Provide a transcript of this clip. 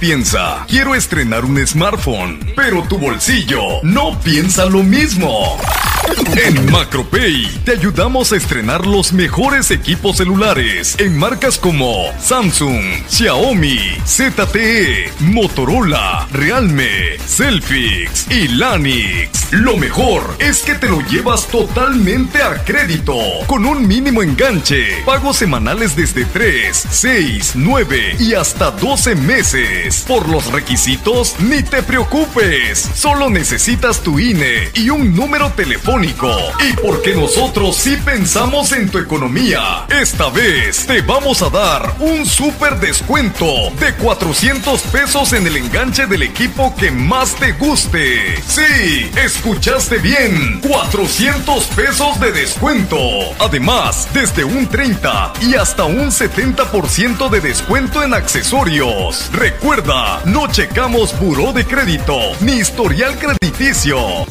piensa, quiero estrenar un smartphone, pero tu bolsillo no piensa lo mismo. En MacroPay te ayudamos a estrenar los mejores equipos celulares en marcas como Samsung, Xiaomi, ZTE, Motorola, Realme, Selfix y Lanix. Lo mejor es que te lo llevas totalmente a crédito, con un mínimo enganche, pagos semanales desde 3, 6, 9 y hasta 12 meses. Por los requisitos, ni te preocupes, solo necesitas tu INE y un número telefónico y porque nosotros sí pensamos en tu economía, esta vez te vamos a dar un super descuento de 400 pesos en el enganche del equipo que más te guste. Sí, escuchaste bien, 400 pesos de descuento. Además, desde un 30 y hasta un 70% de descuento en accesorios. Recuerda, no checamos buró de crédito ni historial crediticio.